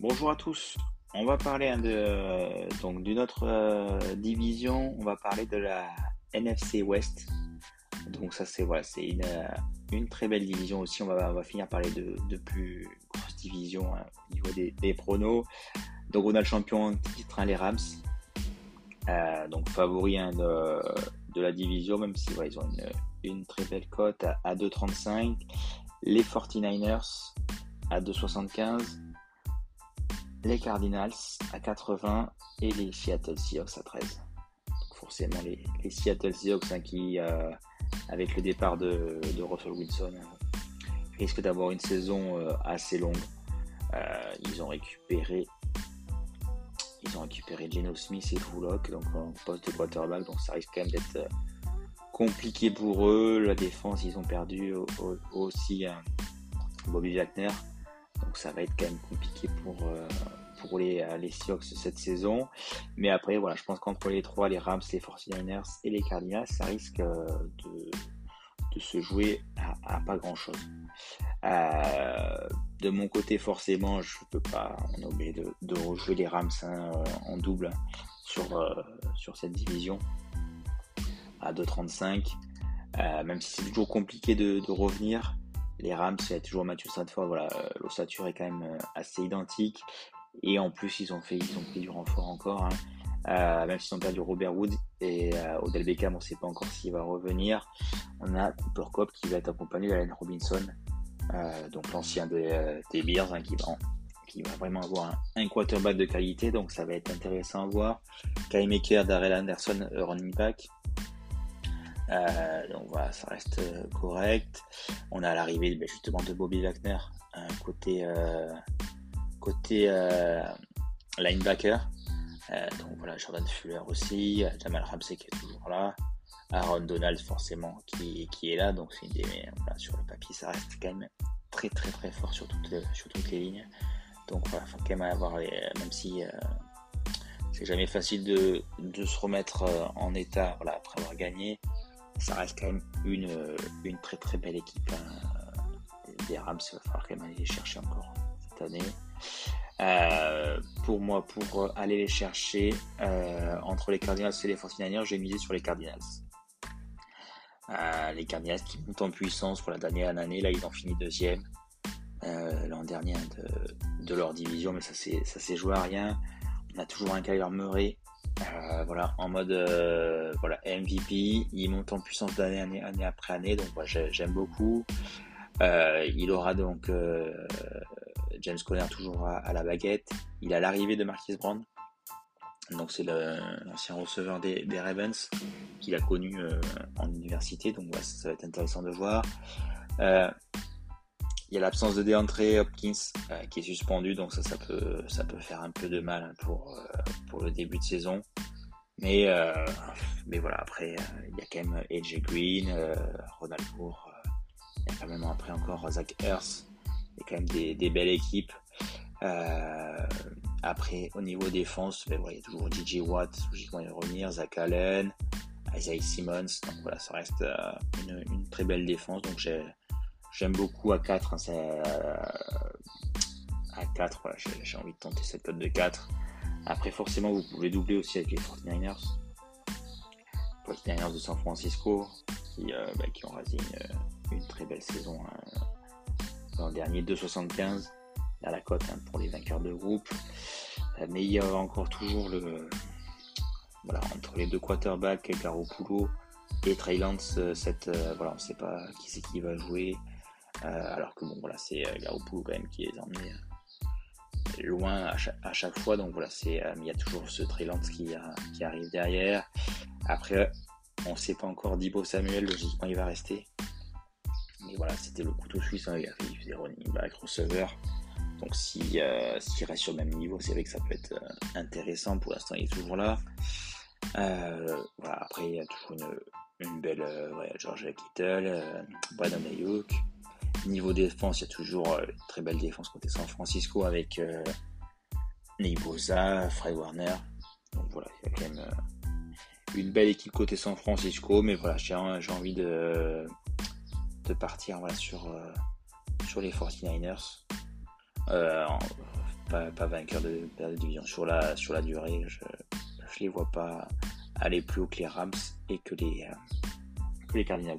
bonjour à tous. On va parler de, donc d'une autre euh, division. On va parler de la NFC West. Donc ça c'est voilà, c'est une, euh, une, très belle division aussi. On va, on finir par parler de, plus grosses divisions hein, au niveau des, pronos. Donc on a champion titre, hein, les Rams. Euh, donc favori hein, de, la division, même si ils ont une, une, très belle cote à, à 2,35. Les 49ers à 2,75 les Cardinals à 80 et les Seattle Seahawks à 13. Donc forcément les, Seattle Seahawks hein, qui, euh, avec le départ de, Russell Wilson, euh, risquent d'avoir une saison euh, assez longue. Euh, ils ont récupéré ils ont récupéré Geno Smith et Drew donc en poste de quarterback, donc ça risque quand même d'être compliqué pour eux. La défense, ils ont perdu aussi Bobby Wagner. Donc ça va être quand même compliqué pour, euh, pour les, euh, les cette saison. Mais après, voilà, je pense qu'entre les trois, les Rams, les 49ers et les Cardinals, ça risque euh, de, se jouer à, pas grand-chose. De mon côté, forcément, je peux pas en oublier de, de rejouer les Rams hein, en double sur, cette division à 2,35. Euh, même si c'est toujours compliqué de revenir, les Rams, il y a toujours Matthew Stafford, voilà, l'ossature est quand même assez identique. Et en plus, ils ont fait, ils ont pris du renfort encore. Hein. Euh, même s'ils ont perdu Robert Wood et euh, Odell Beckham, on ne sait pas encore s'il va revenir. On a Cooper Cup qui va être accompagné d'Allen Robinson, euh, donc l'ancien des, Bears, hein, qui, va, qui vraiment avoir un, un, quarterback de qualité. Donc ça va être intéressant à voir. Kai Maker, Darrell Anderson, running back. Euh, donc voilà, ça reste euh, correct. On a l'arrivée ben, justement de Bobby Wagner, côté euh, côté linebacker. Donc voilà, Jordan Fuller aussi, Jamal Ramsey qui est toujours là, Aaron Donald forcément qui, qui est là. Donc c'est une des voilà, sur le papier, ça reste quand même très très très fort sur toutes les, sur toutes les lignes. Donc voilà, faut quand même avoir les, même si c'est jamais facile de, de se remettre en état voilà, après avoir gagné ça reste quand même une, une très très belle équipe hein. des Rams. Il va falloir quand même aller les chercher encore cette année. Euh, pour moi, pour aller les chercher euh, entre les Cardinals et les 49ers, j'ai misé sur les Cardinals. Euh, les Cardinals qui montent en puissance pour la dernière année, là ils ont fini deuxième euh, l'an dernier de, de, leur division, mais ça s'est joué à rien. On a toujours un Kyler Murray euh, voilà, en mode euh, MVP, il monte en puissance d'année année, après année, donc voilà, j'aime beaucoup. Euh, il aura donc James Conner toujours à, la baguette. Il a l'arrivée de Marquis Brown, donc c'est l'ancien receveur des, Ravens qu'il a connu en université, donc ça, va être intéressant de voir. Il y a l'absence de DeAndre Hopkins euh, qui est suspendu, donc ça, ça peut, ça peut faire un peu de mal pour, euh, pour le début de saison. Mais, euh, mais voilà, après, il y a quand même AJ Green, Ronald Moore, il y a quand même après encore Zach Ertz. Il y a quand même des, des belles équipes. après, au niveau défense, ben, voilà, il y a toujours DJ Watt, logiquement il va revenir, Zach Allen, Isaiah Simmons. Donc voilà, ça reste une, une très belle défense. Donc j'ai J'aime beaucoup à 4. Hein, euh, à 4, voilà, j'ai envie de tenter cette cote de 4. Après, forcément, vous pouvez doubler aussi avec les 49ers. 49ers de San Francisco, qui, euh, bah, qui ont rasé une, une, très belle saison hein, dans le dernier 2,75 à la cote hein, pour les vainqueurs de groupe. Euh, mais il y a encore toujours le. Voilà, entre les deux quarterbacks, Garoppolo et Trey Lance, cette, euh, voilà, on ne sait pas qui c'est qui va jouer. Euh, alors que bon, voilà, c'est euh, Garoppolo quand même qui les emmené euh, loin à chaque, fois. Donc voilà, c'est il y a toujours ce Trey qui, arrive derrière. Après, on ne sait pas encore Dibo Samuel, logiquement il va rester. Mais voilà, c'était le couteau suisse, hein, il faisait running. Donc si euh, s'il reste sur le même niveau, c'est vrai que ça peut être intéressant. Pour l'instant, il est toujours là. Après, il y a toujours une, belle George Kittle, Brandon Ayuk. Niveau défense, il y a toujours euh, une très belle défense côté San Francisco avec euh, Bosa, Fred Warner. Donc voilà, il y a quand même euh, une belle équipe côté San Francisco, mais voilà, j'ai envie de, partir euh, sur les 49ers. Euh, pas, vainqueur de, de division. Sur la, sur la durée, je ne les vois pas aller plus haut que les Rams et que les Cardinals.